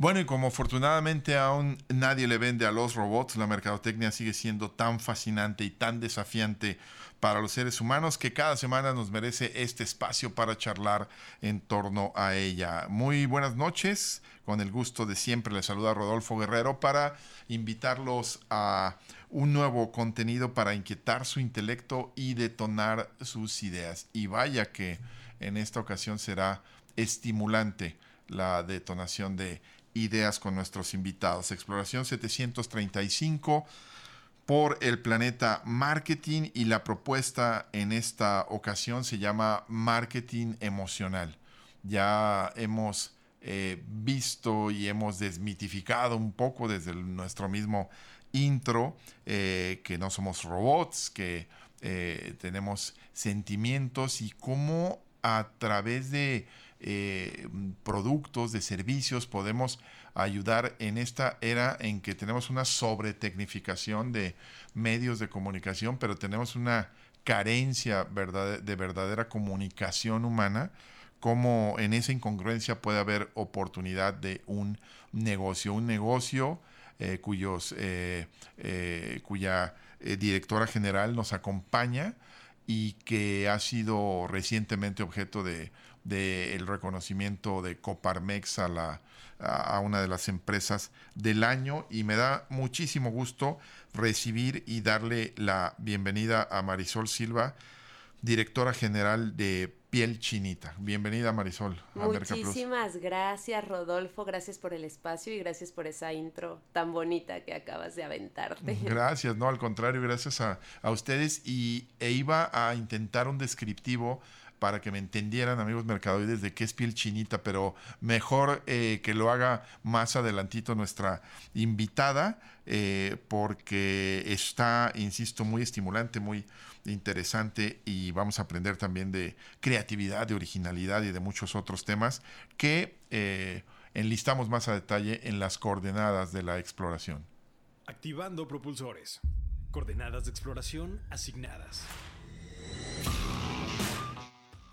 Bueno, y como afortunadamente aún nadie le vende a los robots, la mercadotecnia sigue siendo tan fascinante y tan desafiante para los seres humanos que cada semana nos merece este espacio para charlar en torno a ella. Muy buenas noches, con el gusto de siempre les saluda Rodolfo Guerrero para invitarlos a un nuevo contenido para inquietar su intelecto y detonar sus ideas. Y vaya que en esta ocasión será estimulante la detonación de ideas con nuestros invitados. Exploración 735 por el planeta Marketing y la propuesta en esta ocasión se llama Marketing Emocional. Ya hemos eh, visto y hemos desmitificado un poco desde nuestro mismo intro eh, que no somos robots, que eh, tenemos sentimientos y cómo a través de eh, productos, de servicios, podemos ayudar en esta era en que tenemos una sobretecnificación de medios de comunicación, pero tenemos una carencia de verdadera comunicación humana, como en esa incongruencia puede haber oportunidad de un negocio, un negocio eh, cuyos, eh, cuya directora general nos acompaña y que ha sido recientemente objeto de del reconocimiento de Coparmex a, la, a una de las empresas del año y me da muchísimo gusto recibir y darle la bienvenida a Marisol Silva, directora general de Piel Chinita. Bienvenida Marisol. A Muchísimas gracias Rodolfo, gracias por el espacio y gracias por esa intro tan bonita que acabas de aventarte. Gracias, no, al contrario, gracias a, a ustedes y e iba a intentar un descriptivo para que me entendieran, amigos mercadoides, de qué es piel chinita, pero mejor eh, que lo haga más adelantito nuestra invitada, eh, porque está, insisto, muy estimulante, muy interesante y vamos a aprender también de creatividad, de originalidad y de muchos otros temas que eh, enlistamos más a detalle en las coordenadas de la exploración. Activando propulsores. Coordenadas de exploración asignadas.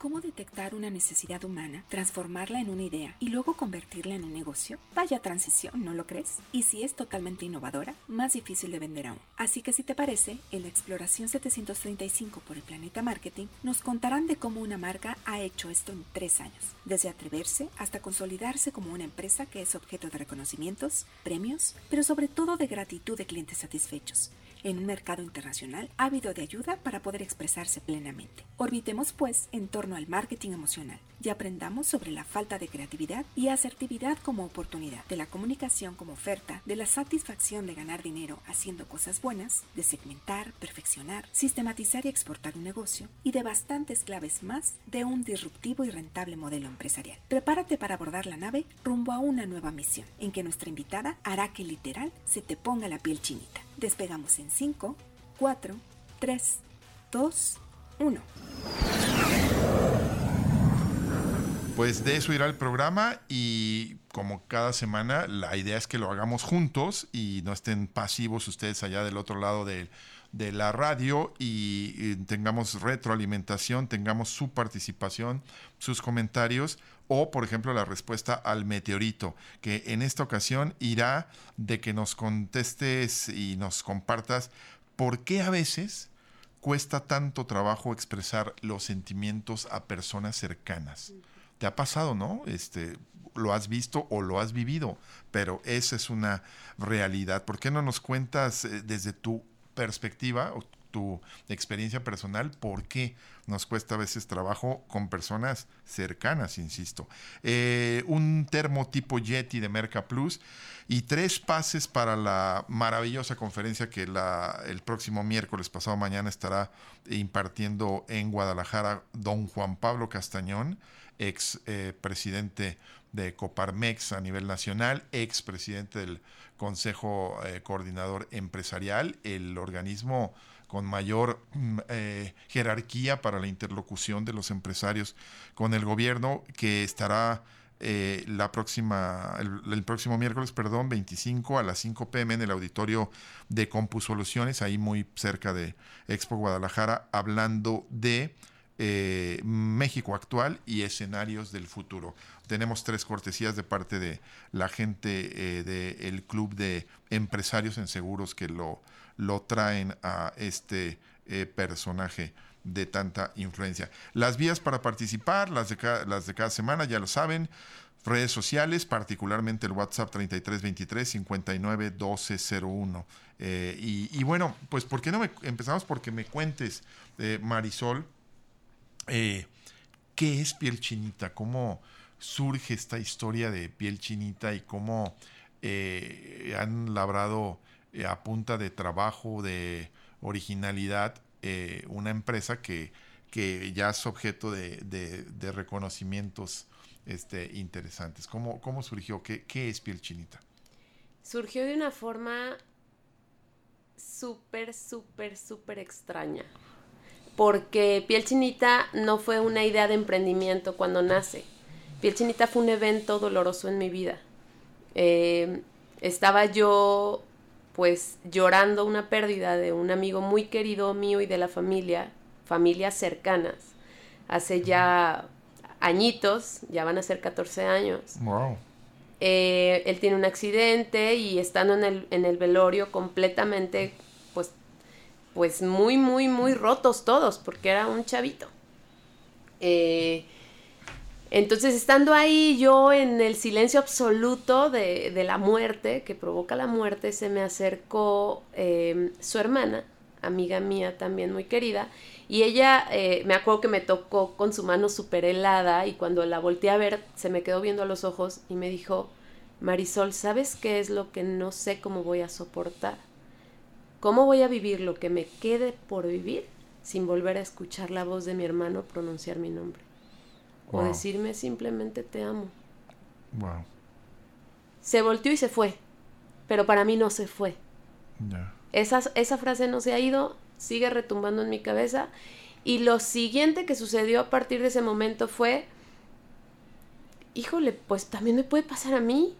¿Cómo detectar una necesidad humana, transformarla en una idea y luego convertirla en un negocio? Vaya transición, ¿no lo crees? Y si es totalmente innovadora, más difícil de vender aún. Así que si te parece, en la exploración 735 por el planeta marketing nos contarán de cómo una marca ha hecho esto en tres años, desde atreverse hasta consolidarse como una empresa que es objeto de reconocimientos, premios, pero sobre todo de gratitud de clientes satisfechos en un mercado internacional ávido de ayuda para poder expresarse plenamente. Orbitemos pues en torno al marketing emocional y aprendamos sobre la falta de creatividad y asertividad como oportunidad, de la comunicación como oferta, de la satisfacción de ganar dinero haciendo cosas buenas, de segmentar, perfeccionar, sistematizar y exportar un negocio y de bastantes claves más de un disruptivo y rentable modelo empresarial. Prepárate para abordar la nave rumbo a una nueva misión, en que nuestra invitada hará que literal se te ponga la piel chinita. Despegamos en 5, 4, 3, 2, 1. Pues de eso irá el programa y como cada semana la idea es que lo hagamos juntos y no estén pasivos ustedes allá del otro lado de, la radio y, y, tengamos retroalimentación, tengamos su participación, sus comentarios o por ejemplo la respuesta al meteorito, que en esta ocasión irá de que nos contestes y nos compartas por qué a veces cuesta tanto trabajo expresar los sentimientos a personas cercanas te ha pasado, ¿no? Este, lo has visto o lo has vivido, pero esa es una realidad. ¿Por qué no nos cuentas eh, desde tu perspectiva o tu experiencia personal por qué nos cuesta a veces trabajo con personas cercanas, insisto? Eh, un termo tipo Yeti de Merca Plus y tres pases para la maravillosa conferencia que la, el próximo miércoles pasado mañana estará impartiendo en Guadalajara don Juan Pablo Castañón ex presidente de Coparmex a nivel nacional, ex presidente del Consejo eh, Coordinador Empresarial, el organismo con mayor mm, eh, jerarquía para la interlocución de los empresarios con el gobierno, que estará eh, la próxima, el, próximo miércoles, perdón, 25 a las 5 pm en el auditorio de Compus Soluciones, ahí muy cerca de Expo Guadalajara, hablando de eh, México actual y escenarios del futuro. Tenemos tres cortesías de parte de la gente del Club de Empresarios en Seguros que lo lo traen a este eh, personaje de tanta influencia. Las vías para participar, las de, cada, las de cada semana, ya lo saben, redes sociales, particularmente el WhatsApp 3323 59 1201. y, bueno, pues ¿por qué no me, empezamos? Porque me cuentes, eh, Marisol, eh, ¿qué es piel chinita? ¿Cómo surge esta historia de piel chinita y cómo han labrado eh, a punta de trabajo, de originalidad, eh, una empresa que, que, ya es objeto de, de, reconocimientos este, interesantes. ¿Cómo, ¿Cómo, surgió? ¿Qué, ¿Qué es Piel Chinita? Surgió de una forma súper, súper, súper extraña. Porque Piel Chinita no fue una idea de emprendimiento cuando nace. Piel Chinita fue un evento doloroso en mi vida. Eh, estaba yo pues llorando una pérdida de un amigo muy querido mío y de la familia, familias cercanas, hace ya añitos, ya van a ser 14 años. Wow. Eh, él tiene un accidente y estando en el, en el velorio completamente, pues, pues muy, muy, muy rotos todos, porque era un chavito. Eh, entonces, estando ahí yo en el silencio absoluto de, la muerte, que provoca la muerte, se me acercó em, su hermana, amiga mía también muy querida, y ella, eh, me acuerdo que me tocó con su mano súper helada y cuando la volteé a ver, se me quedó viendo a los ojos y me dijo, Marisol, ¿sabes qué es lo que no sé cómo voy a soportar? ¿Cómo voy a vivir lo que me quede por vivir sin volver a escuchar la voz de mi hermano pronunciar mi nombre? o decirme simplemente te amo. Wow. Se volteó y se fue, pero para mí no se fue. Esa, esa frase no se ha ido, sigue retumbando en mi cabeza. Y lo siguiente que sucedió a partir de ese momento fue, híjole, pues también me puede pasar a mí.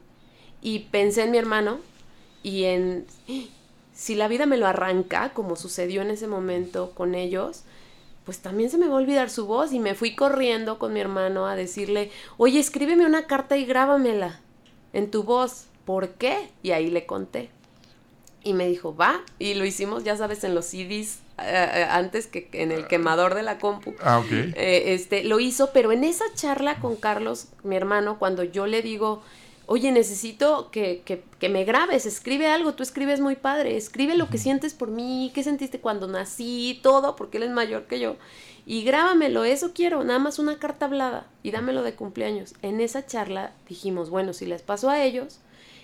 Y pensé en mi hermano y en, si la vida me lo arranca, como sucedió en ese momento con ellos, pues también se me va a olvidar su voz y me fui corriendo con mi hermano a decirle, oye, escríbeme una carta y grábamela en tu voz. ¿Por qué? Y ahí le conté. Y me dijo, va. Y lo hicimos, ya sabes, en los CDs eh, eh, antes que en el quemador de la compu. Ah, ok. Eh, este, lo hizo, pero en esa charla con Carlos, mi hermano, cuando yo le digo, oye, necesito que, que, me grabes, escribe algo, tú escribes muy padre, escribe lo que sientes por mí, qué sentiste cuando nací, todo, porque él es mayor que yo, y grábamelo, eso quiero, nada más una carta hablada, y dámelo de cumpleaños. En esa charla dijimos, bueno, si les pasó a ellos,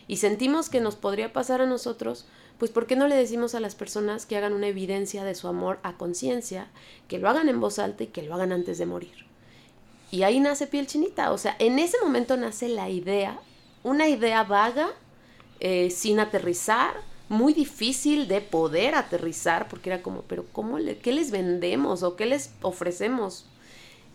y sentimos que nos podría pasar a nosotros, pues ¿por qué no le decimos a las personas que hagan una evidencia de su amor a conciencia, que lo hagan en voz alta y que lo hagan antes de morir? Y ahí nace piel chinita, o sea, en ese momento nace la idea una idea vaga, eh, sin aterrizar, muy difícil de poder aterrizar, porque era como, pero ¿cómo le, ¿qué les vendemos o qué les ofrecemos?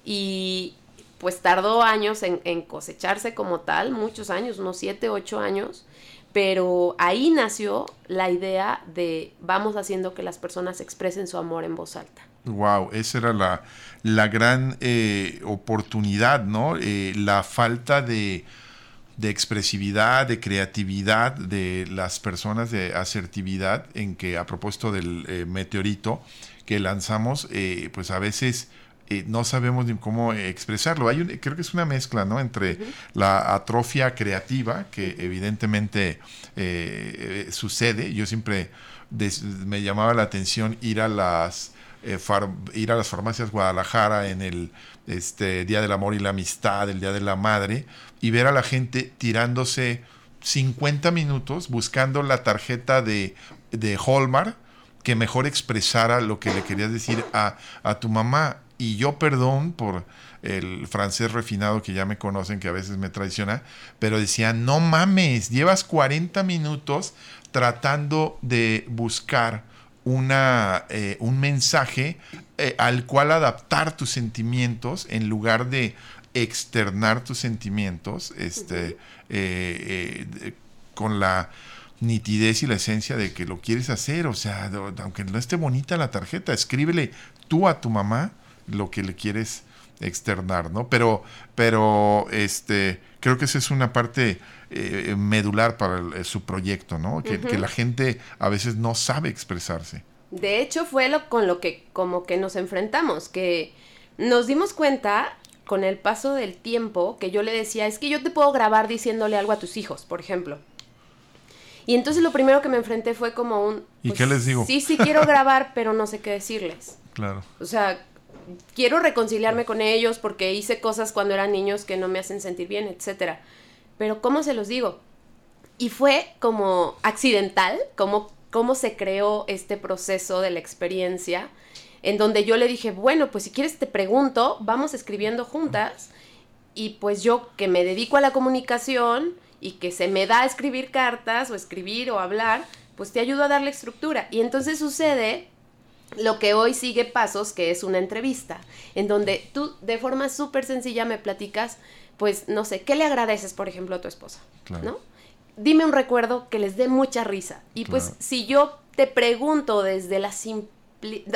Y pues tardó años en, cosecharse como tal, muchos años, unos siete, ocho años, pero ahí nació la idea de vamos haciendo que las personas expresen su amor en voz alta. Wow, esa era la, la gran eh, oportunidad, ¿no? Eh, la falta de de expresividad, de creatividad de las personas, de asertividad, en que a propósito del eh, meteorito que lanzamos, eh, pues a veces eh, no sabemos ni cómo expresarlo. Hay creo que es una mezcla ¿no? entre la atrofia creativa, que evidentemente sucede. Yo siempre me llamaba la atención ir a las... ir a las farmacias Guadalajara en el este, Día del Amor y la Amistad, el Día de la Madre, y ver a la gente tirándose 50 minutos buscando la tarjeta de, de Hallmark que mejor expresara lo que le querías decir a, a tu mamá. Y yo, perdón por el francés refinado que ya me conocen, que a veces me traiciona, pero decía, no mames, llevas 40 minutos tratando de buscar una, eh, un mensaje eh, al cual adaptar tus sentimientos en lugar de externar tus sentimientos este, eh, con la nitidez y la esencia de que lo quieres hacer. O sea, aunque no esté bonita la tarjeta, escríbele tú a tu mamá lo que le quieres externar, ¿no? Pero, pero este, creo que esa es una parte eh, medular para eh, su proyecto, ¿no? Que, que, la gente a veces no sabe expresarse. De hecho, fue lo con lo que como que nos enfrentamos, que nos dimos cuenta con el paso del tiempo que yo le decía, es que yo te puedo grabar diciéndole algo a tus hijos, por ejemplo. Y entonces lo primero que me enfrenté fue como un... ¿Y qué les digo? Sí, sí quiero grabar, pero no sé qué decirles. Claro. O sea, quiero reconciliarme con ellos porque hice cosas cuando eran niños que no me hacen sentir bien, etcétera. Pero ¿cómo se los digo? Y fue como accidental, como cómo se creó este proceso de la experiencia, en donde yo le dije, bueno, pues si quieres te pregunto, vamos escribiendo juntas, y pues yo que me dedico a la comunicación, y que se me da escribir cartas o escribir o hablar, pues te ayudo a darle estructura. Y entonces sucede lo que hoy sigue pasos, que es una entrevista, en donde tú de forma súper sencilla me platicas, pues no sé, ¿qué le agradeces, por ejemplo, a tu esposa? ¿No? Dime un recuerdo que les dé mucha risa. Y pues si yo te pregunto desde la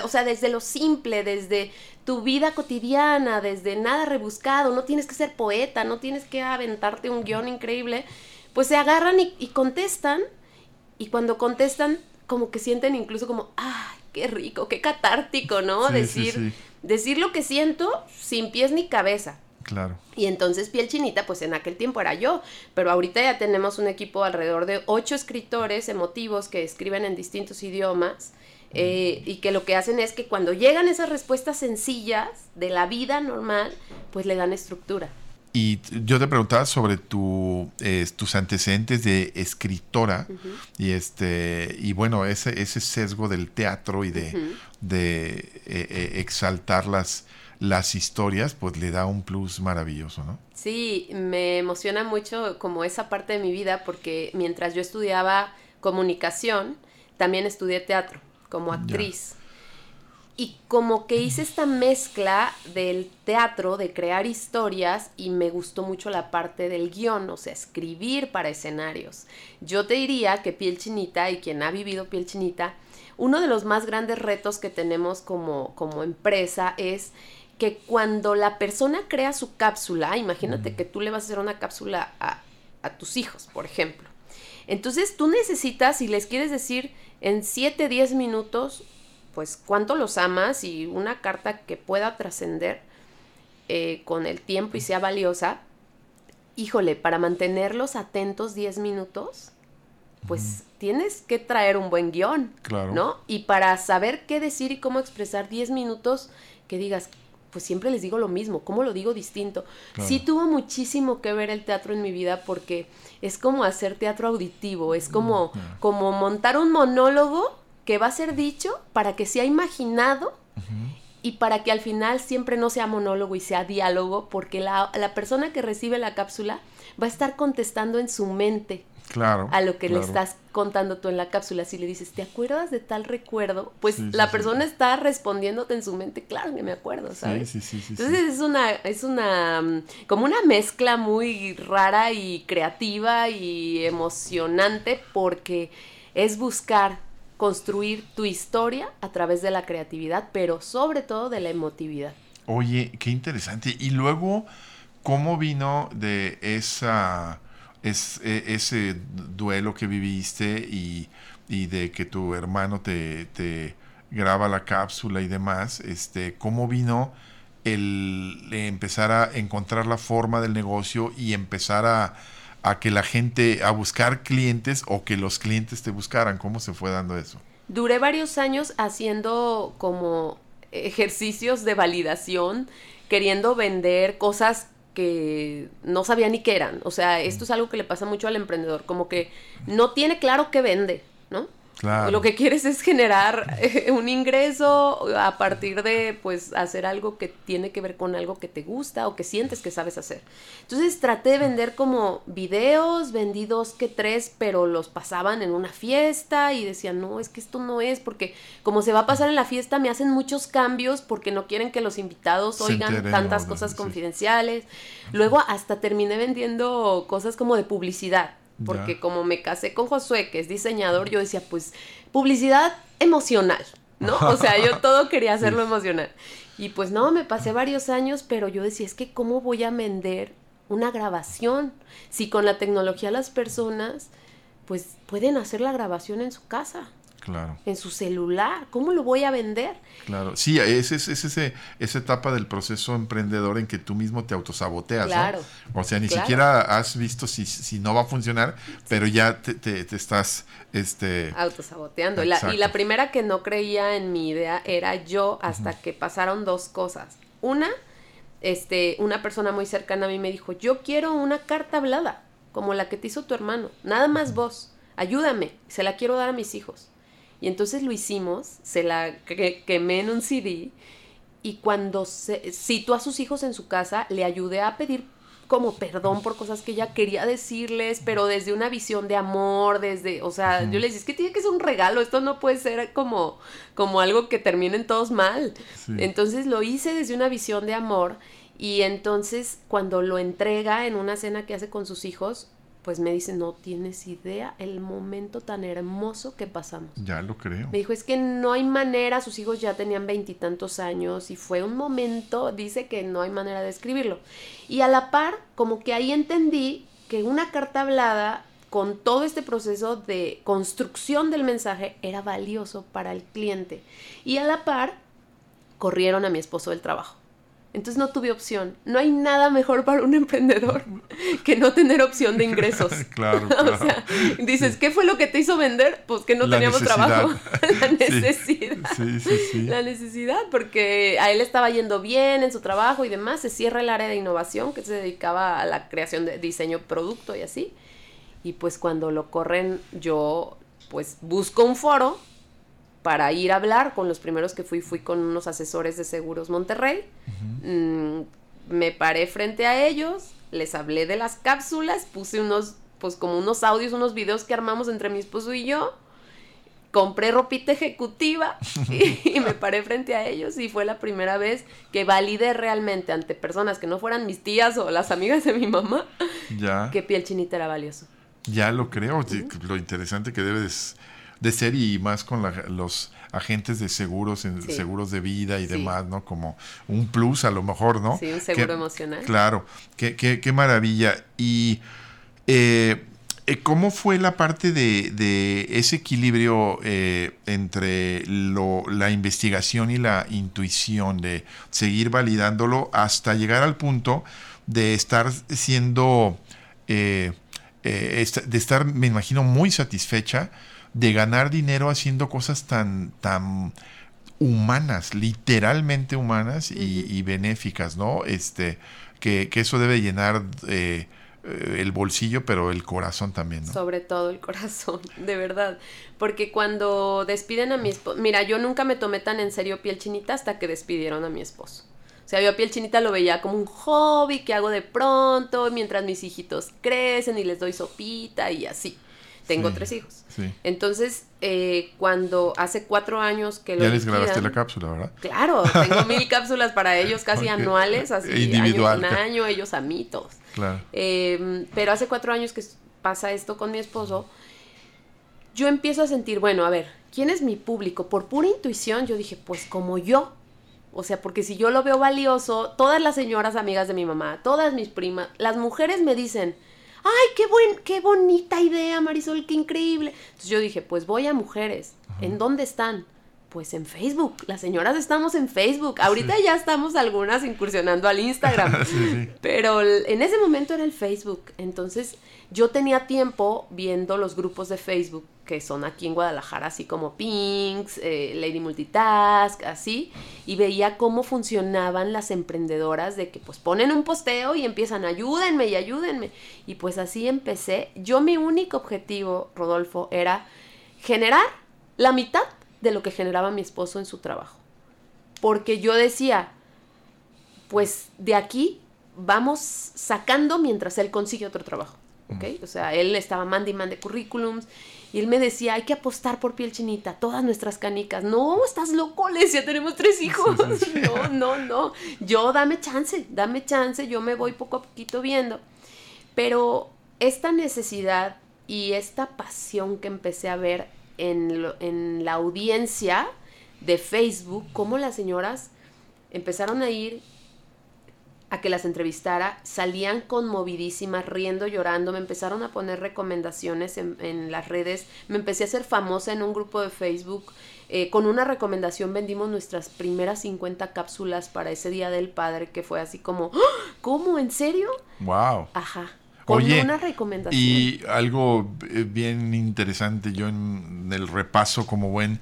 o sea, desde lo simple, desde tu vida cotidiana, desde nada rebuscado, no tienes que ser poeta, no tienes que aventarte un guion increíble, pues se agarran y, contestan, y cuando contestan, como que sienten incluso como, ¡ay, qué rico, qué catártico, ¿no? decir, decir lo que siento sin pies ni cabeza. Claro. Y entonces Piel Chinita, pues en aquel tiempo era yo, pero ahorita ya tenemos un equipo alrededor de ocho escritores emotivos que escriben en distintos idiomas eh, y que lo que hacen es que cuando llegan esas respuestas sencillas de la vida normal, pues le dan estructura. Y yo te preguntaba sobre tu, tus antecedentes de escritora y este y bueno ese, ese sesgo del teatro y de, de eh, eh, exaltar las, las historias, pues le da un plus maravilloso, ¿no? Sí, me emociona mucho como esa parte de mi vida porque mientras yo estudiaba comunicación, también estudié teatro como actriz. Y como que hice esta mezcla del teatro, de crear historias, y me gustó mucho la parte del guion, o sea, escribir para escenarios. Yo te diría que Piel Chinita, y quien ha vivido Piel Chinita, uno de los más grandes retos que tenemos como, como empresa es que cuando la persona crea su cápsula, imagínate que tú le vas a hacer una cápsula a, a tus hijos, por ejemplo. Entonces tú necesitas, si les quieres decir en 7, 10 minutos, pues cuánto los amas y una carta que pueda trascender eh, con el tiempo y sea valiosa, híjole, para mantenerlos atentos 10 minutos, pues tienes que traer un buen guion, claro. ¿no? Y para saber qué decir y cómo expresar 10 minutos, que digas, pues siempre les digo lo mismo, ¿cómo lo digo distinto? Sí tuvo muchísimo que ver el teatro en mi vida porque es como hacer teatro auditivo, es como, mm, como montar un monólogo que va a ser dicho para que sea imaginado y para que al final siempre no sea monólogo y sea diálogo, porque la, la persona que recibe la cápsula va a estar contestando en su mente claro, a lo que le estás contando tú en la cápsula. Si le dices, ¿te acuerdas de tal recuerdo? Pues la persona está respondiéndote en su mente, claro que me acuerdo, ¿sabes? Sí, sí, sí. Entonces es una, es una, mm, como una mezcla muy rara y creativa y emocionante porque es buscar construir tu historia a través de la creatividad, pero sobre todo de la emotividad. Oye, qué interesante. Y luego, ¿cómo vino de esa es, e, ese duelo que viviste y, de que tu hermano te, te, graba la cápsula y demás, este, ¿cómo vino el empezar a encontrar la forma del negocio y empezar a, a que la gente, a buscar clientes o que los clientes te buscaran? ¿Cómo se fue dando eso? Duré varios años haciendo como ejercicios de validación, queriendo vender cosas que no sabía ni qué eran. O sea, esto es algo que le pasa mucho al emprendedor, como que no tiene claro qué vende, ¿no? Claro. Lo que quieres es generar eh, un ingreso a partir de pues hacer algo que tiene que ver con algo que te gusta o que sientes que sabes hacer. Entonces traté de vender como videos, vendí dos que tres, pero los pasaban en una fiesta y decían, no, es que esto no es, porque como se va a pasar en la fiesta me hacen muchos cambios porque no quieren que los invitados oigan tantas cosas sí. confidenciales. Luego hasta terminé vendiendo cosas como de publicidad. Porque como me casé con Josué, que es diseñador, yo decía, pues, publicidad emocional, ¿no? O sea, yo todo quería hacerlo emocional. Y pues no, me pasé varios años, pero yo decía, es que ¿cómo voy a vender una grabación? Si con la tecnología las personas, pues, pueden hacer la grabación en su casa, Claro, en su celular. ¿Cómo lo voy a vender? claro. Sí, es, es, es ese, esa etapa del proceso emprendedor en que tú mismo te autosaboteas, ¿no? Claro, O sea, ni claro. siquiera has visto si, si no va a funcionar, pero ya te, te- te estás, este... autosaboteando. Y la, y la primera que no creía en mi idea era yo hasta que pasaron dos cosas. Una, este, una persona muy cercana a mí me dijo, yo quiero una carta hablada, como la que te hizo tu hermano, nada más vos, ayúdame, se la quiero dar a mis hijos. Y entonces lo hicimos, se la que- quemé en un CD y cuando se, citó a sus hijos en su casa, le ayudé a pedir como perdón por cosas que ella quería decirles, pero desde una visión de amor, desde, o sea, yo les dije, es que tiene que ser un regalo, esto no puede ser como, como algo que terminen todos mal. Sí. Entonces lo hice desde una visión de amor y entonces cuando lo entrega en una cena que hace con sus hijos, pues me dice, no tienes idea el momento tan hermoso que pasamos. Ya lo creo. Me dijo, es que no hay manera, sus hijos ya tenían veintitantos años y fue un momento, dice que no hay manera de escribirlo. Y a la par, como que ahí entendí que una carta hablada con todo este proceso de construcción del mensaje era valioso para el cliente. Y a la par, corrieron a mi esposo del trabajo. Entonces no tuve opción. No hay nada mejor para un emprendedor que no tener opción de ingresos. Claro, o sea, dices, ¿qué fue lo que te hizo vender? Pues que no La teníamos necesidad. trabajo. La necesidad. Sí, sí, sí. La necesidad, porque a él estaba yendo bien en su trabajo y demás. Se cierra el área de innovación que se dedicaba a la creación de diseño producto y así. Y pues cuando lo corren, yo pues busco un foro para ir a hablar. Con los primeros que fui, fui con unos asesores de seguros Monterrey. Mm, me paré frente a ellos, les hablé de las cápsulas, puse unos, pues como unos audios, unos videos que armamos entre mi esposo y yo. Compré ropita ejecutiva y, y me paré frente a ellos y fue la primera vez que validé realmente ante personas que no fueran mis tías o las amigas de mi mamá Ya, que piel chinita era valioso. ya lo creo. Lo interesante que debe de, s- de ser y más con la- los agentes de seguros, en- Sí. seguros de vida y Sí. demás, ¿no? Como un plus a lo mejor, ¿no? Sí, un seguro Qué- emocional. Claro, qué, qué- qué maravilla. Y eh, eh, ¿cómo fue la parte de, de ese equilibrio eh, entre lo- la investigación y la intuición, de seguir validándolo hasta llegar al punto de estar siendo, eh, eh, de estar, me imagino, muy satisfecha de ganar dinero haciendo cosas tan, tan humanas, literalmente humanas y, y benéficas, ¿no? Este, que, que eso debe llenar eh, el bolsillo, pero el corazón también, ¿no? Sobre todo el corazón, de verdad. Porque cuando despiden a mi esposo, mira, yo nunca me tomé tan en serio piel chinita hasta que despidieron a mi esposo. O sea, yo a piel chinita lo veía como un hobby que hago de pronto mientras mis hijitos crecen y les doy sopita y así. Tengo Sí, tres hijos. Sí. Entonces, eh, cuando hace cuatro años que lo Ya les grabaste la cápsula, ¿verdad? Claro, tengo mil cápsulas para ellos casi anuales, así Individual. año con año, ellos a mí, todos. Claro. Eh, pero hace cuatro años que pasa esto con mi esposo, yo empiezo a sentir, bueno, a ver, ¿quién es mi público? Por pura intuición yo dije, pues como yo. O sea, porque si yo lo veo valioso, todas las señoras amigas de mi mamá, todas mis primas, las mujeres me dicen, ay, qué, buen, qué bonita idea, Marisol, qué increíble. Entonces yo dije, pues voy a mujeres. ¿En dónde están? Pues en Facebook. Las señoras estamos en Facebook. Ahorita ya estamos algunas incursionando al Instagram. Sí, sí. Pero en ese momento era el Facebook. Entonces yo tenía tiempo viendo los grupos de Facebook que son aquí en Guadalajara, así como Pinks, eh, Lady Multitask, así, y veía cómo funcionaban las emprendedoras de que pues ponen un posteo y empiezan, ayúdenme y ayúdenme. Y pues así empecé. Yo mi único objetivo, Rodolfo, era generar la mitad de lo que generaba mi esposo en su trabajo. Porque yo decía, pues de aquí vamos sacando mientras él consigue otro trabajo. ¿ok? O sea, él estaba mande y mande currículums y él me decía, hay que apostar por piel chinita, todas nuestras canicas. No, estás loco, les ya tenemos tres hijos. No, no, no. Yo dame chance, dame chance, yo me voy poco a poquito viendo. Pero esta necesidad y esta pasión que empecé a ver en, en la audiencia de Facebook, cómo las señoras empezaron a ir a que las entrevistara, salían conmovidísimas, riendo, llorando, me empezaron a poner recomendaciones en, las redes, me empecé a hacer famosa en un grupo de Facebook, eh, con una recomendación vendimos nuestras primeras 50 cápsulas para ese Día del Padre, que fue así como, ¡Ah! ¿cómo? ¿En serio? ¡Wow! Ajá. Con una recomendación. Y algo eh, bien interesante, yo en el repaso como buen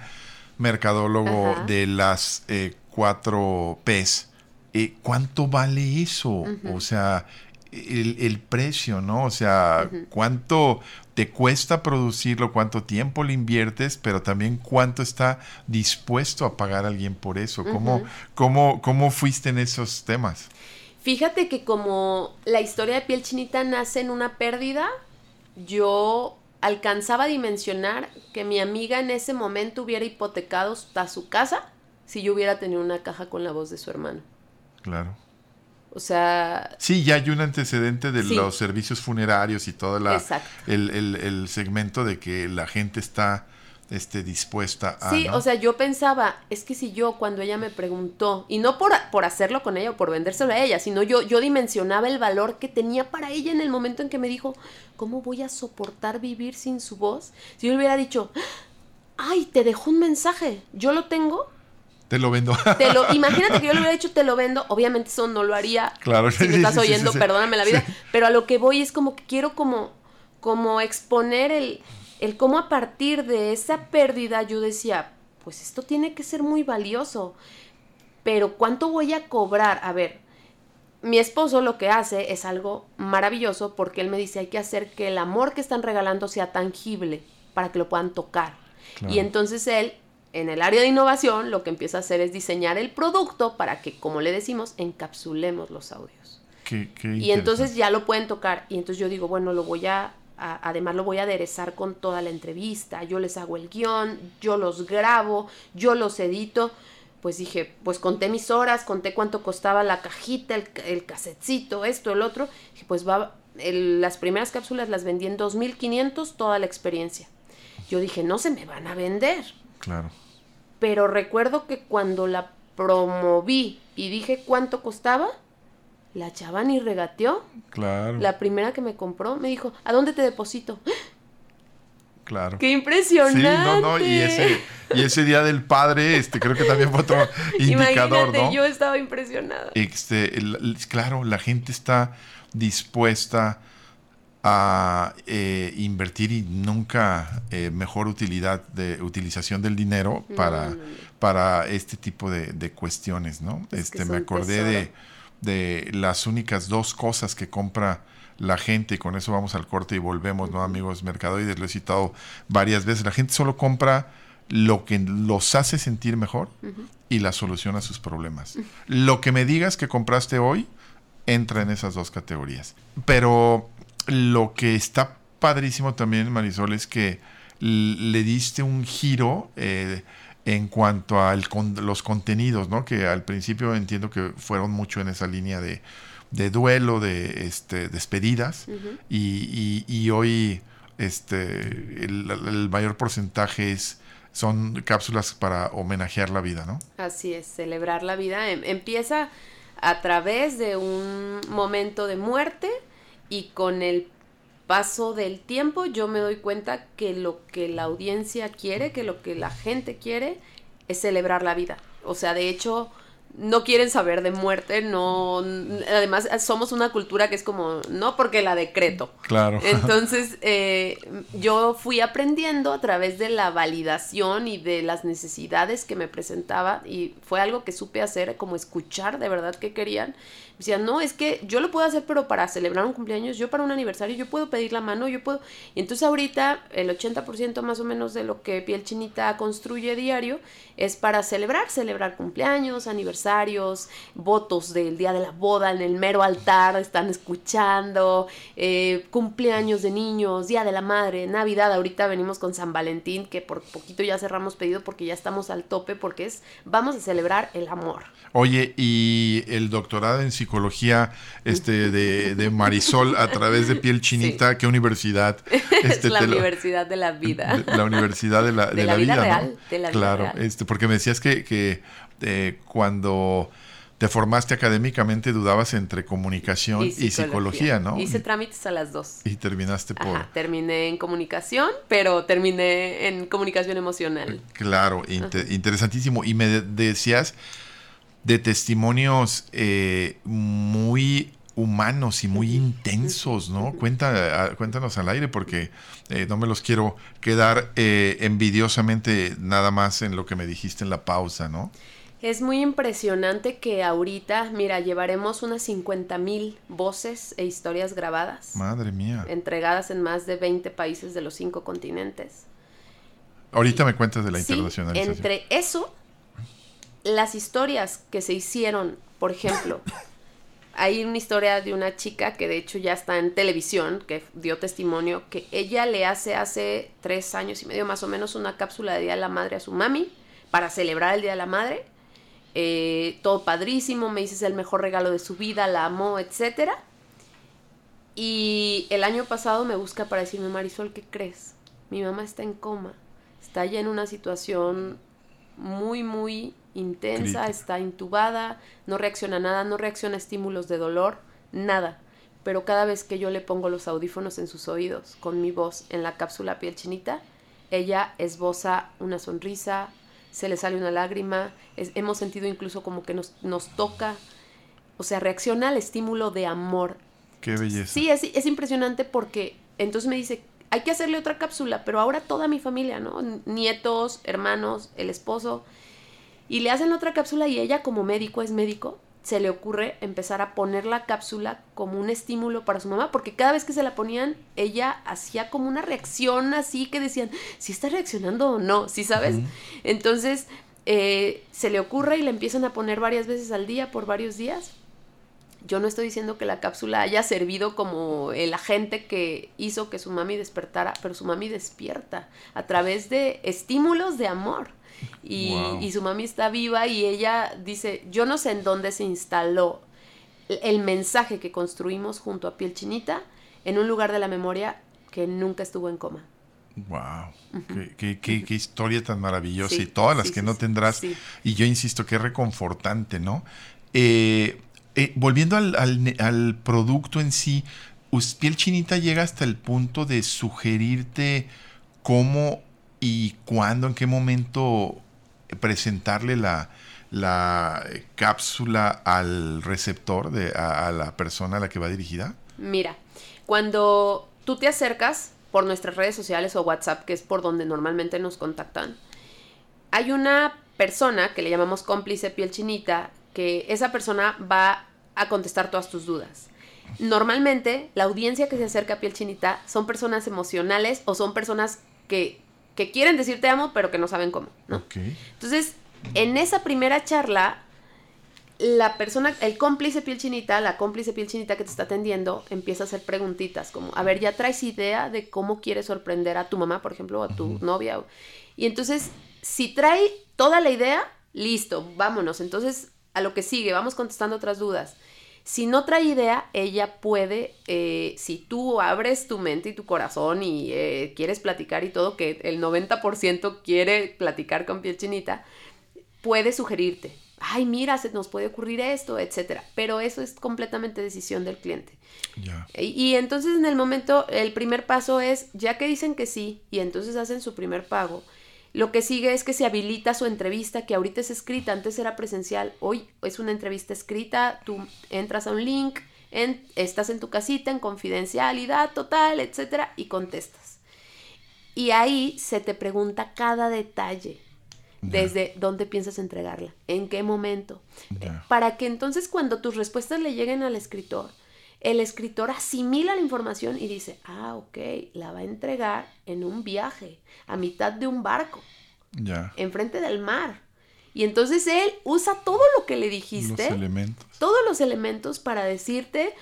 mercadólogo de las eh, cuatro P's, eh, ¿cuánto vale eso? O sea, el, precio, ¿no? O sea, cuánto te cuesta producirlo, cuánto tiempo le inviertes, pero también cuánto está dispuesto a pagar alguien por eso. ¿Cómo, cómo, cómo fuiste en esos temas? Fíjate que como la historia de piel chinita nace en una pérdida, yo alcanzaba a dimensionar que mi amiga en ese momento hubiera hipotecado hasta su casa si yo hubiera tenido una caja con la voz de su hermano. Claro. O sea... Sí, ya hay un antecedente de los servicios funerarios y todo la, el, el, segmento de que la gente está este, dispuesta a... Sí, o sea, yo pensaba, es que si yo cuando ella me preguntó, y no por, por hacerlo con ella o por vendérselo a ella, sino yo, yo dimensionaba el valor que tenía para ella en el momento en que me dijo, ¿cómo voy a soportar vivir sin su voz? Si yo le hubiera dicho, ay, te dejó un mensaje, yo lo tengo, te lo vendo. Te lo, imagínate que yo le hubiera dicho te lo vendo. Obviamente eso no lo haría. Claro. Si me estás oyendo, perdóname la vida. Pero a lo que voy es como que quiero como, como exponer el, el cómo a partir de esa pérdida yo decía, pues esto tiene que ser muy valioso. Pero ¿cuánto voy a cobrar? A ver, mi esposo lo que hace es algo maravilloso porque él me dice hay que hacer que el amor que están regalando sea tangible para que lo puedan tocar. Y entonces él en el área de innovación lo que empieza a hacer es diseñar el producto para que, como le decimos, encapsulemos los audios. y entonces ya lo pueden tocar. Y entonces yo digo, bueno, lo voy a, además lo voy a aderezar con toda la entrevista. Yo les hago el guion, yo los grabo, yo los edito. Pues dije, pues conté mis horas, conté cuánto costaba la cajita, el, el casetcito, esto, el otro. Dije, pues va, las primeras cápsulas las vendí en 2.500 toda la experiencia. Yo dije, no se me van a vender. Claro pero recuerdo que cuando la promoví y dije cuánto costaba, la chava ni regateó. Claro. La primera que me compró me dijo, ¿a dónde te deposito? Claro. ¡Qué impresionante! Sí, no, no, y ese, y ese día del padre, este, creo que también fue otro indicador, Imagínate, yo estaba impresionada. Este, claro, la gente está dispuesta a eh, invertir y nunca eh, mejor utilidad de utilización del dinero para, para este tipo de, cuestiones, ¿no? este, me acordé de, de, las únicas dos cosas que compra la gente, y con eso vamos al corte y volvemos, ¿no, amigos mercadoides? Lo he citado varias veces. La gente solo compra lo que los hace sentir mejor y la solución a sus problemas. Lo que me digas que compraste hoy entra en esas dos categorías. Pero lo que está padrísimo también, Marisol, es que le diste un giro eh, en cuanto a los contenidos, ¿no? Que al principio entiendo que fueron mucho en esa línea de, duelo, de este, despedidas, y, hoy este, el, mayor porcentaje es son cápsulas para homenajear la vida, ¿no? Así es, celebrar la vida. Em, empieza a través de un momento de muerte y con el paso del tiempo yo me doy cuenta que lo que la audiencia quiere, que lo que la gente quiere es celebrar la vida. O sea, de hecho, no quieren saber de muerte, no, además somos una cultura que es como, no porque la decreto. Claro. Entonces, eh, yo fui aprendiendo a través de la validación y de las necesidades que me presentaba y fue algo que supe hacer, como escuchar de verdad que querían Decía, no, es que yo lo puedo hacer, pero para celebrar un cumpleaños, yo para un aniversario, yo puedo pedir la mano, yo puedo. Y entonces ahorita el 80% más o menos de lo que Piel Chinita construye diario es para celebrar, celebrar cumpleaños, aniversarios, votos del día de la boda en el mero altar, están escuchando, eh, cumpleaños de niños, día de la madre, Navidad, ahorita venimos con San Valentín, que por poquito ya cerramos pedido porque ya estamos al tope, porque es, vamos a celebrar el amor. Oye, y el doctorado en psicología este, de, Marisol a través de piel chinita, ¿qué universidad? Este, es la universidad de la vida. La universidad de la, de la, vida, real. De la claro, vida real. Este, porque me decías que, que eh, cuando te formaste académicamente, dudabas entre comunicación y psicología, ¿no? Hice trámites a las dos. Y terminaste por... Ajá, terminé en comunicación, pero terminé en comunicación emocional. Claro, interesantísimo. Y me decías de testimonios eh, muy humanos y muy intensos, ¿no? Cuenta, cuéntanos al aire porque eh, no me los quiero quedar eh, envidiosamente nada más en lo que me dijiste en la pausa, ¿no? Es muy impresionante que ahorita, mira, llevaremos unas 50 mil voces e historias grabadas. Madre mía. Entregadas en más de 20 países de los cinco continentes. Ahorita me cuentas de la internacionalización. Entre eso las historias que se hicieron, por ejemplo, hay una historia de una chica que de hecho ya está en televisión, que dio testimonio, que ella le hace hace tres años y medio más o menos una cápsula de Día de la Madre a su mami para celebrar el Día de la Madre. Eh, todo padrísimo, me dices el mejor regalo de su vida, la amó, etc. Y el año pasado me busca para decirme, Marisol, ¿qué crees? Mi mamá está en coma, está ya en una situación muy, muy intensa, está intubada, no reacciona a nada, no reacciona a estímulos de dolor, nada. Pero cada vez que yo le pongo los audífonos en sus oídos con mi voz en la cápsula piel chinita, ella esboza una sonrisa, se le sale una lágrima, hemos sentido incluso como que nos, nos toca, o sea, reacciona al estímulo de amor. Qué belleza. Sí, es, es impresionante porque entonces me dice, hay que hacerle otra cápsula, pero ahora toda mi familia, ¿no? Nietos, hermanos, el esposo, y le hacen otra cápsula y ella como médico es médico, se le ocurre empezar a poner la cápsula como un estímulo para su mamá, porque cada vez que se la ponían, ella hacía como una reacción así que decían, si está reaccionando o no, ¿sí sabes? Entonces, eh, se le ocurre y le empiezan a poner varias veces al día por varios días. Yo no estoy diciendo que la cápsula haya servido como el agente que hizo que su mami despertara, pero su mami despierta a través de estímulos de amor. Y, su mami está viva y ella dice, yo no sé en dónde se instaló el mensaje que construimos junto a Piel Chinita en un lugar de la memoria que nunca estuvo en coma. Wow, qué, historia tan maravillosa y todas las que no tendrás. Y yo insisto que es reconfortante, ¿no? Eh, eh, volviendo al, al, producto en sí, Piel Chinita llega hasta el punto de sugerirte cómo y cuándo, en qué momento presentarle la, la cápsula al receptor, de, a, la persona a la que va dirigida? Mira, cuando tú te acercas por nuestras redes sociales o WhatsApp, que es por donde normalmente nos contactan, hay una persona que le llamamos cómplice piel chinita, que esa persona va a contestar todas tus dudas. Normalmente la audiencia que se acerca a piel chinita son personas emocionales o son personas que que quieren decir te amo, pero que no saben cómo, ¿no? Entonces, en esa primera charla, la persona, el cómplice piel chinita, la cómplice piel chinita que te está atendiendo, empieza a hacer preguntitas como, a ver, ya traes idea de cómo quieres sorprender a tu mamá, por ejemplo, o a tu novia. Y entonces, si trae toda la idea, listo, vámonos. Entonces, a lo que sigue, vamos contestando otras dudas. Si no trae idea, ella puede, eh, si tú abres tu mente y tu corazón y eh, quieres platicar y todo, que el 90% quiere platicar con piel chinita, puede sugerirte, ay, mira, se nos puede ocurrir esto, etcétera. Pero eso es completamente decisión del cliente. y, entonces en el momento, el primer paso es, ya que dicen que sí, y entonces hacen su primer pago, lo que sigue es que se habilita su entrevista, que ahorita es escrita, antes era presencial, hoy es una entrevista escrita, tú entras a un link, estás en tu casita en confidencialidad total, etcétera, y contestas. Y ahí se te pregunta cada detalle desde dónde piensas entregarla, en qué momento, para que entonces cuando tus respuestas le lleguen al escritor, el escritor asimila la información y dice, ah, ok, la va a entregar en un viaje, a mitad de un barco, Ya. enfrente del mar. Y entonces él usa todo lo que le Los dijiste, elementos. todos los elementos para decirte,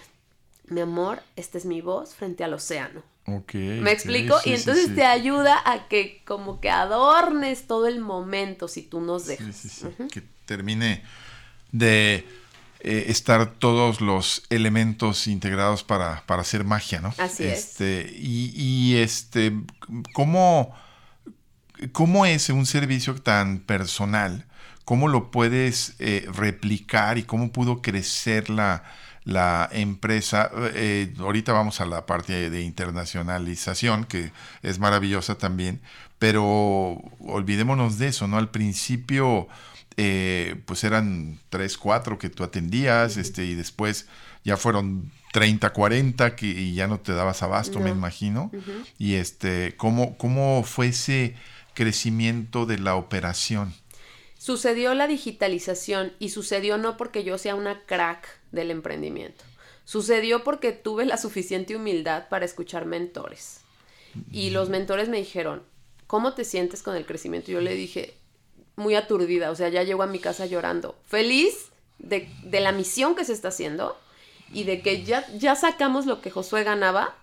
mi amor, esta es mi voz frente al océano. Ok. ¿Me explico? sí, y entonces sí. te ayuda a que como que adornes todo el momento si tú nos dejas. sí, sí. Ujú. Que termine de eh, estar todos los elementos integrados para, para hacer magia, ¿no? Así es. este, Y, y este, ¿cómo, ¿cómo es un servicio tan personal? ¿Cómo lo puedes eh, replicar y cómo pudo crecer la, la empresa? Eh, ahorita vamos a la parte de internacionalización, que es maravillosa también, pero olvidémonos de eso, ¿no? Al principio, eh, pues eran tres, cuatro que tú atendías, este, y después ya fueron 30, 40 que y ya no te dabas abasto, me No. imagino. Y este, ¿cómo, ¿cómo fue ese crecimiento de la operación? Sucedió la digitalización y sucedió no porque yo sea una crack del emprendimiento. Sucedió porque tuve la suficiente humildad para escuchar mentores. Y los mentores me dijeron, ¿cómo te sientes con el crecimiento? Yo le dije, muy aturdida, o sea, ya llego a mi casa llorando, feliz de, de la misión que se está haciendo y de que ya, ya sacamos lo que Josué ganaba,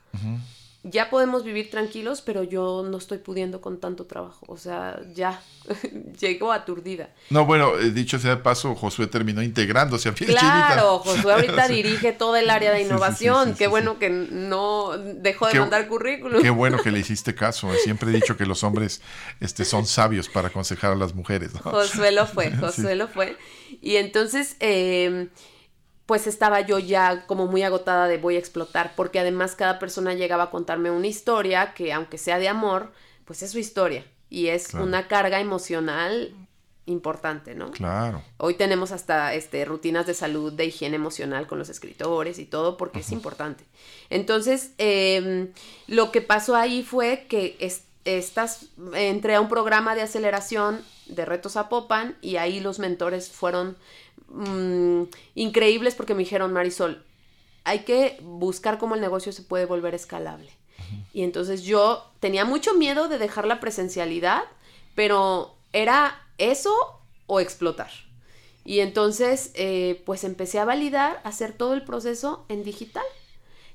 ya podemos vivir tranquilos, pero yo no estoy pudiendo con tanto trabajo, o sea, ya llego aturdida. No, bueno, eh, dicho sea de paso, Josué terminó integrándose a Claro, chinita. Josué ahorita dirige todo el área de Sí, sí, sí, innovación, sí, qué bueno que no dejó de Qué- mandar currículum. Qué bueno que le hiciste caso. Siempre he dicho que los hombres este, son sabios para aconsejar a las mujeres. ¿no? Josué lo fue, Josué lo fue. Y entonces, eh, pues estaba yo ya como muy agotada de voy a explotar, porque además cada persona llegaba a contarme una historia que aunque sea de amor, pues es su historia y es Claro. una carga emocional importante, ¿no? Claro. Hoy tenemos hasta este, rutinas de salud, de higiene emocional con los escritores y todo, porque es importante. Entonces, em, lo que pasó ahí fue que es- estas, entré a un programa de aceleración de retos a Popan y ahí los mentores fueron mm, increíbles porque me dijeron, Marisol, hay que buscar cómo el negocio se puede volver escalable. Y entonces yo tenía mucho miedo de dejar la presencialidad, pero era eso o explotar. Y entonces, eh, pues empecé a validar, hacer todo el proceso en digital,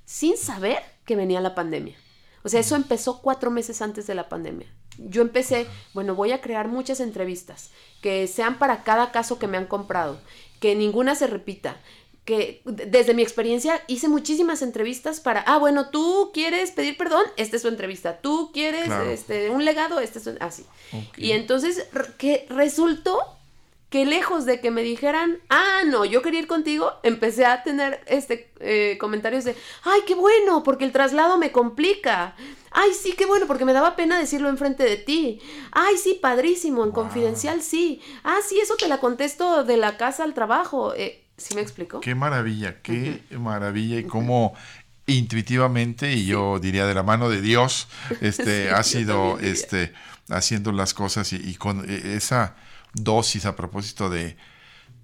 sin saber que venía la pandemia. O sea, eso empezó cuatro meses antes de la pandemia. Yo empecé, bueno, voy a crear muchas entrevistas, que sean para cada caso que me han comprado, que ninguna se repita, que desde mi experiencia hice muchísimas entrevistas para, ah, bueno, tú quieres pedir perdón, esta es su entrevista, tú quieres Claro. este, un legado, este es su... así. Y entonces que resultó que lejos de que me dijeran, ah, no, yo quería ir contigo, empecé a tener este eh, comentarios de, ay, qué bueno, porque el traslado me complica. Ay, sí, qué bueno, porque me daba pena decirlo enfrente de ti. Ay, sí, padrísimo, en confidencial sí. Ah, sí, eso te la contesto de la casa al trabajo. Eh, ¿Sí me explico? Qué maravilla, qué maravilla y cómo intuitivamente y yo diría de la mano de Dios este Sí, ha sido este haciendo las cosas y, y con eh, esa dosis a propósito de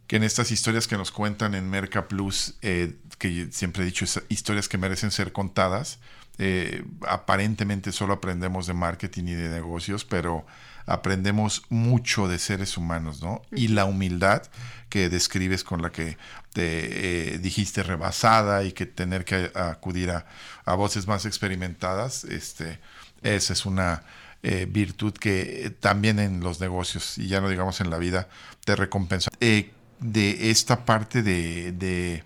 que en estas historias que nos cuentan en Merca Plus, eh, que siempre he dicho, es historias que merecen ser contadas, eh, aparentemente solo aprendemos de marketing y de negocios, pero aprendemos mucho de seres humanos, ¿no? Y la humildad que describes con la que te eh, dijiste rebasada y que tener que acudir a, a voces más experimentadas, este, esa es una eh, virtud que también en los negocios, y ya no digamos en la vida, te recompensa. Eh, de esta parte de, de,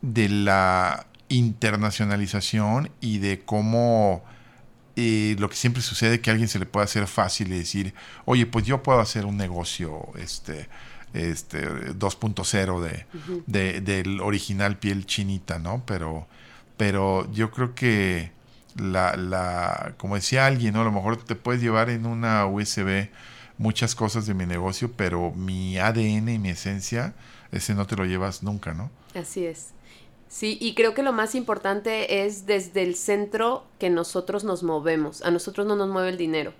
de la internacionalización y de cómo eh, lo que siempre sucede que a alguien se le puede hacer fácil y decir, oye, pues yo puedo hacer un negocio este, este 2.0 de, de- del original piel chinita, ¿no? Pero, pero yo creo que la, la, como decía alguien, ¿no? A lo mejor te puedes llevar en una USB muchas cosas de mi negocio, pero mi ADN y mi esencia, ese no te lo llevas nunca, ¿no? Así es. Sí, y creo que lo más importante es desde el centro que nosotros nos movemos. A nosotros no nos mueve el dinero.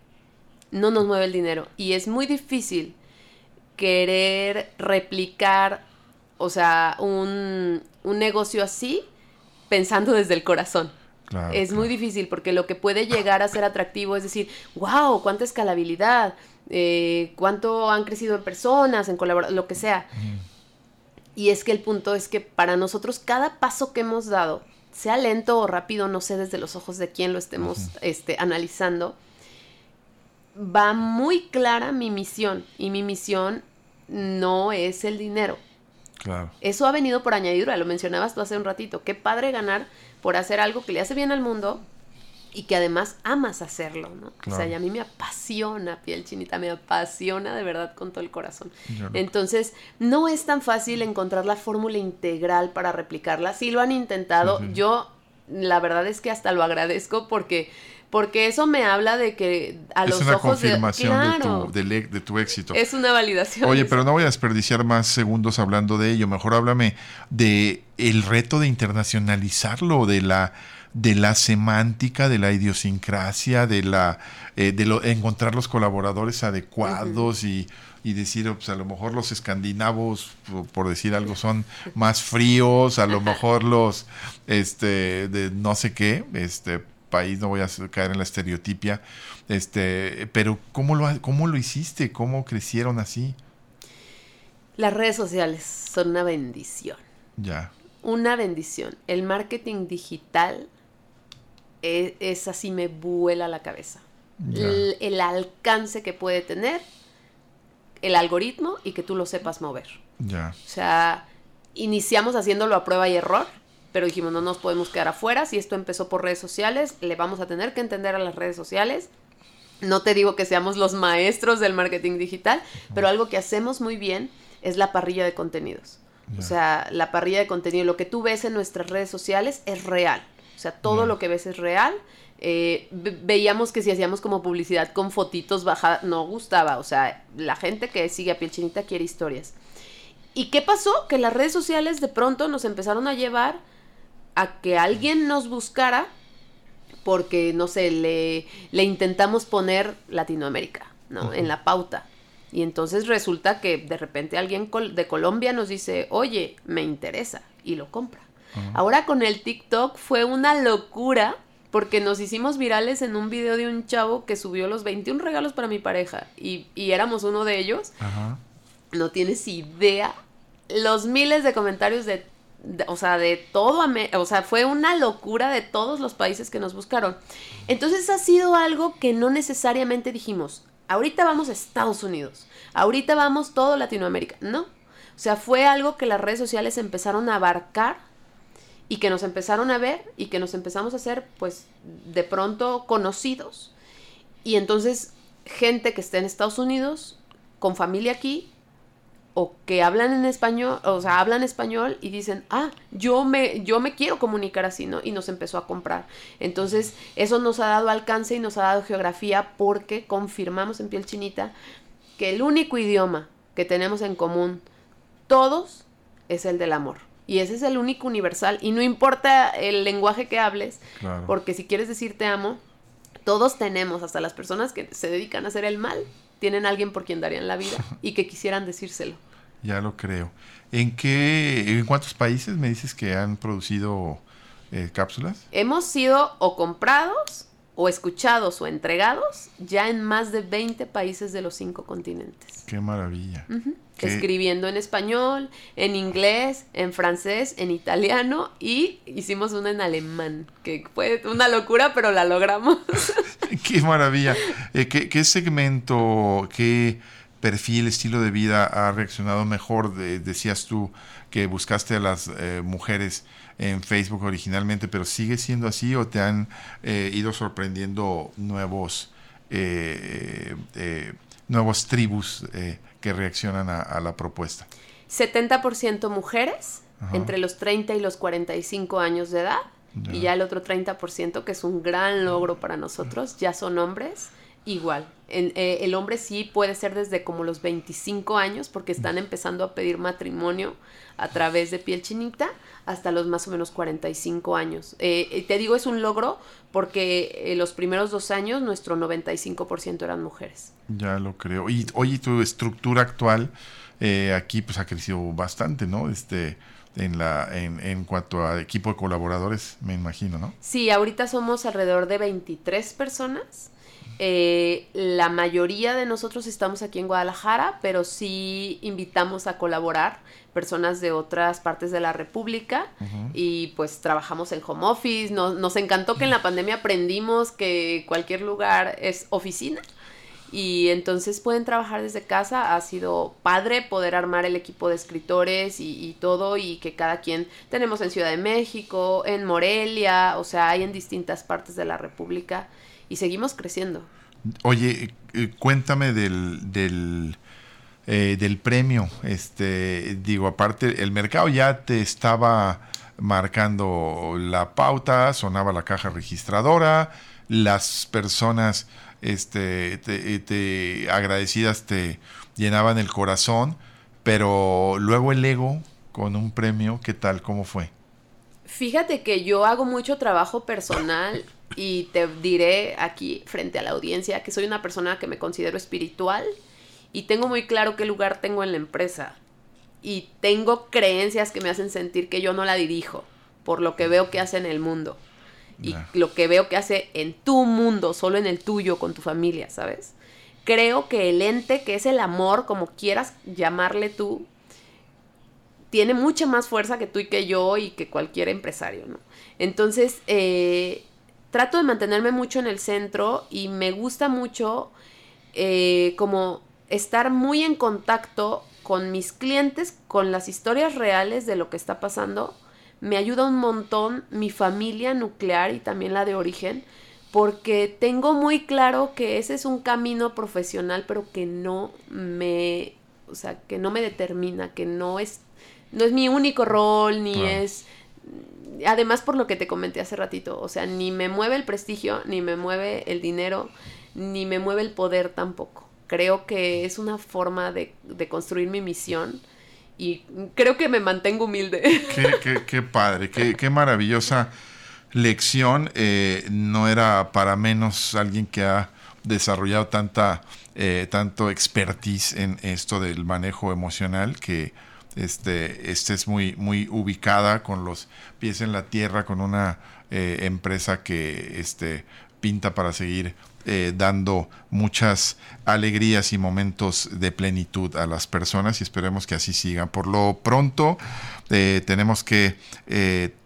No nos mueve el dinero. Y es muy difícil querer replicar, o sea, un, un negocio así pensando desde el corazón. Claro, es muy difícil porque lo que puede llegar a ser atractivo es decir, wow, cuánta escalabilidad, eh, cuánto han crecido en personas, en colaboración, lo que sea. Y es que el punto es que para nosotros cada paso que hemos dado, sea lento o rápido, no sé desde los ojos de quién lo estemos este, analizando, va muy clara mi misión. Y mi misión no es el dinero. Claro. Eso ha venido por añadidura, lo mencionabas tú hace un ratito. Qué padre ganar por hacer algo que le hace bien al mundo y que además amas hacerlo, ¿no? O sea, y a mí me apasiona, piel chinita, me apasiona de verdad con todo el corazón. Entonces, no es tan fácil encontrar la fórmula integral para replicarla. Sí lo han intentado. Yo, la verdad es que hasta lo agradezco porque porque eso me habla de que a los una ojos confirmación de, de, claro, tu, de tu éxito. es una validación. Oye, pero no voy a desperdiciar más segundos hablando de ello. Mejor háblame de el reto de internacionalizarlo, de la de la semántica, de la idiosincrasia, de la eh, de lo, encontrar los colaboradores adecuados y, y decir, pues a lo mejor los escandinavos, por- decir algo, son más fríos, a lo mejor los este de no sé qué, este país, no voy a caer en la estereotipia, este, pero ¿cómo lo, cómo lo hiciste? ¿Cómo crecieron así? Las redes sociales son una bendición. Ya, Una bendición. El marketing digital es, es así, me vuela la cabeza. El alcance que puede tener el algoritmo y que tú lo sepas mover. ya, O sea, iniciamos haciéndolo a prueba y error, pero dijimos, no nos podemos quedar afuera. Si esto empezó por redes sociales, le vamos a tener que entender a las redes sociales. No te digo que seamos los maestros del marketing digital, pero algo que hacemos muy bien es la parrilla de contenidos. O sea, la parrilla de contenido, lo que tú ves en nuestras redes sociales es real. O sea, todo Ya. lo que ves es real. Eh, ve- veíamos que si hacíamos como publicidad con fotitos bajadas, no gustaba. O sea, la gente que sigue a Piel Chinita quiere historias. ¿Y qué pasó? Que las redes sociales de pronto nos empezaron a llevar a que alguien nos buscara porque, no sé, le, le intentamos poner Latinoamérica, ¿no? En la pauta. Y entonces resulta que de repente alguien de Colombia nos dice, oye, me interesa, y lo compra. Ahora con el TikTok fue una locura porque nos hicimos virales en un video de un chavo que subió los 21 regalos para mi pareja y, y éramos uno de ellos. ajá, No tienes idea los miles de comentarios de, de- o sea, de todo, o sea, fue una locura de todos los países que nos buscaron. Entonces ha sido algo que no necesariamente dijimos, ahorita vamos a Estados Unidos, ahorita vamos todo Latinoamérica, no. O sea, fue algo que las redes sociales empezaron a abarcar y que nos empezaron a ver y que nos empezamos a hacer, pues, de pronto conocidos. Y entonces, gente que está en Estados Unidos, con familia aquí, o que hablan en español, o sea, hablan español y dicen, ah, yo me, yo me quiero comunicar así, ¿no? Y nos empezó a comprar. Entonces, eso nos ha dado alcance y nos ha dado geografía porque confirmamos en piel chinita que el único idioma que tenemos en común todos es el del amor. Y ese es el único universal. Y no importa el lenguaje que hables, claro. porque si quieres decir te amo, todos tenemos, hasta las personas que se dedican a hacer el mal, tienen alguien por quien darían la vida y que quisieran decírselo. Ya lo creo. ¿En qué, en cuántos países me dices que han producido eh, cápsulas? Hemos sido o comprados o escuchados o entregados ya en más de 20 países de los cinco continentes. Qué maravilla. Qué- Escribiendo en español, en inglés, en francés, en italiano y hicimos una en alemán, que fue una locura, pero la logramos. Qué maravilla. Eh, ¿qué, qué segmento, qué perfil, estilo de vida ha reaccionado mejor? De- decías tú que buscaste a las eh, mujeres en Facebook originalmente, pero ¿sigue siendo así o te han eh, ido sorprendiendo nuevos, eh, eh, nuevos tribus eh, que reaccionan a, a la propuesta? 70% mujeres Ajá. entre los 30 y los 45 años de edad. Ya. Y ya el otro 30%, que es un gran logro para nosotros, ya son hombres. Igual, eh, el hombre sí puede ser desde como los 25 años, porque están empezando a pedir matrimonio a través de piel chinita, hasta los más o menos 45 años. Eh, te digo, es un logro porque los primeros dos años nuestro 95% eran mujeres. Ya lo creo. Y oye, tu estructura actual aquí pues ha crecido bastante, ¿no? Este, en, la, en, en, cuanto a equipo de colaboradores, me imagino, ¿no? Sí, ahorita somos alrededor de 23 personas. Eh, la mayoría de nosotros estamos aquí en Guadalajara, pero sí invitamos a colaborar personas de otras partes de la República y pues trabajamos en home office. Nos, nos encantó que en la pandemia aprendimos que cualquier lugar es oficina y entonces pueden trabajar desde casa. Ha sido padre poder armar el equipo de escritores y, todo y que cada quien tenemos en Ciudad de México, en Morelia, o sea, hay en distintas partes de la República y seguimos creciendo. Oye, eh, cuéntame del, del, eh, del premio. Este, digo, aparte, el mercado ya te estaba marcando la pauta, sonaba la caja registradora, las personas este, te, agradecidas te llenaban el corazón, pero luego el ego con un premio, ¿qué tal? ¿Cómo fue? Fíjate que yo hago mucho trabajo personal y te diré aquí frente a la audiencia que soy una persona que me considero espiritual y tengo muy claro qué lugar tengo en la empresa y tengo creencias que me hacen sentir que yo no la dirijo por lo que veo que hace en el mundo y lo que veo que hace en tu mundo, solo en el tuyo, con tu familia, ¿sabes? Creo que el ente, que es el amor, como quieras llamarle tú, tiene mucha más fuerza que tú y que yo y que cualquier empresario, ¿no? Entonces, eh, trato de mantenerme mucho en el centro y me gusta mucho eh, como estar muy en contacto con mis clientes, con las historias reales de lo que está pasando. Me ayuda un montón mi familia nuclear y también la de origen, porque tengo muy claro que ese es un camino profesional, pero que no me, o sea, que no me determina, que no es, no es mi único rol, ni es, además por lo que te comenté hace ratito, o sea, ni me mueve el prestigio, ni me mueve el dinero, ni me mueve el poder tampoco. Creo que es una forma de, de construir mi misión y creo que me mantengo humilde. Qué, padre, qué, maravillosa lección. Eh, no era para menos alguien que ha desarrollado tanta, eh, tanto expertise en esto del manejo emocional que este, estés muy, muy ubicada con los pies en la tierra, con una eh, empresa que este, pinta para seguir eh, dando muchas alegrías y momentos de plenitud a las personas y esperemos que así sigan. Por lo pronto, eh, tenemos que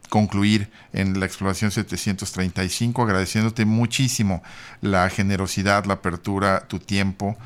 concluir en la exploración 735, agradeciéndote muchísimo la generosidad, la apertura, tu tiempo,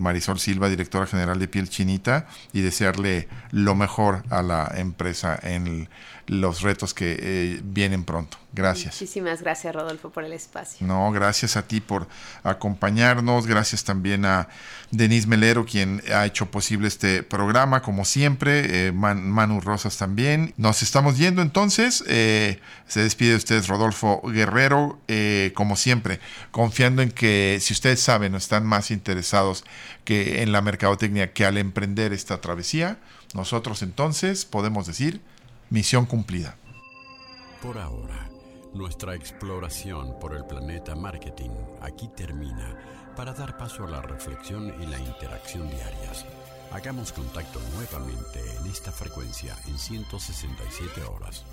Marisol Silva, directora general de Piel Chinita, y desearle lo mejor a la empresa en el los retos que eh, vienen pronto. Gracias. Muchísimas gracias, Rodolfo, por el espacio. No, gracias a ti por acompañarnos. Gracias también a Denise Melero, quien ha hecho posible este programa, como siempre. Eh, Manu Rosas también. Nos estamos yendo entonces. Eh, se despide de ustedes Rodolfo Guerrero, como siempre, confiando en que si ustedes saben o están más interesados que en la mercadotecnia que al emprender esta travesía, nosotros entonces podemos decir Misión cumplida. Por ahora, nuestra exploración por el planeta marketing aquí termina para dar paso a la reflexión y la interacción diarias. Hagamos contacto nuevamente en esta frecuencia en 167 horas.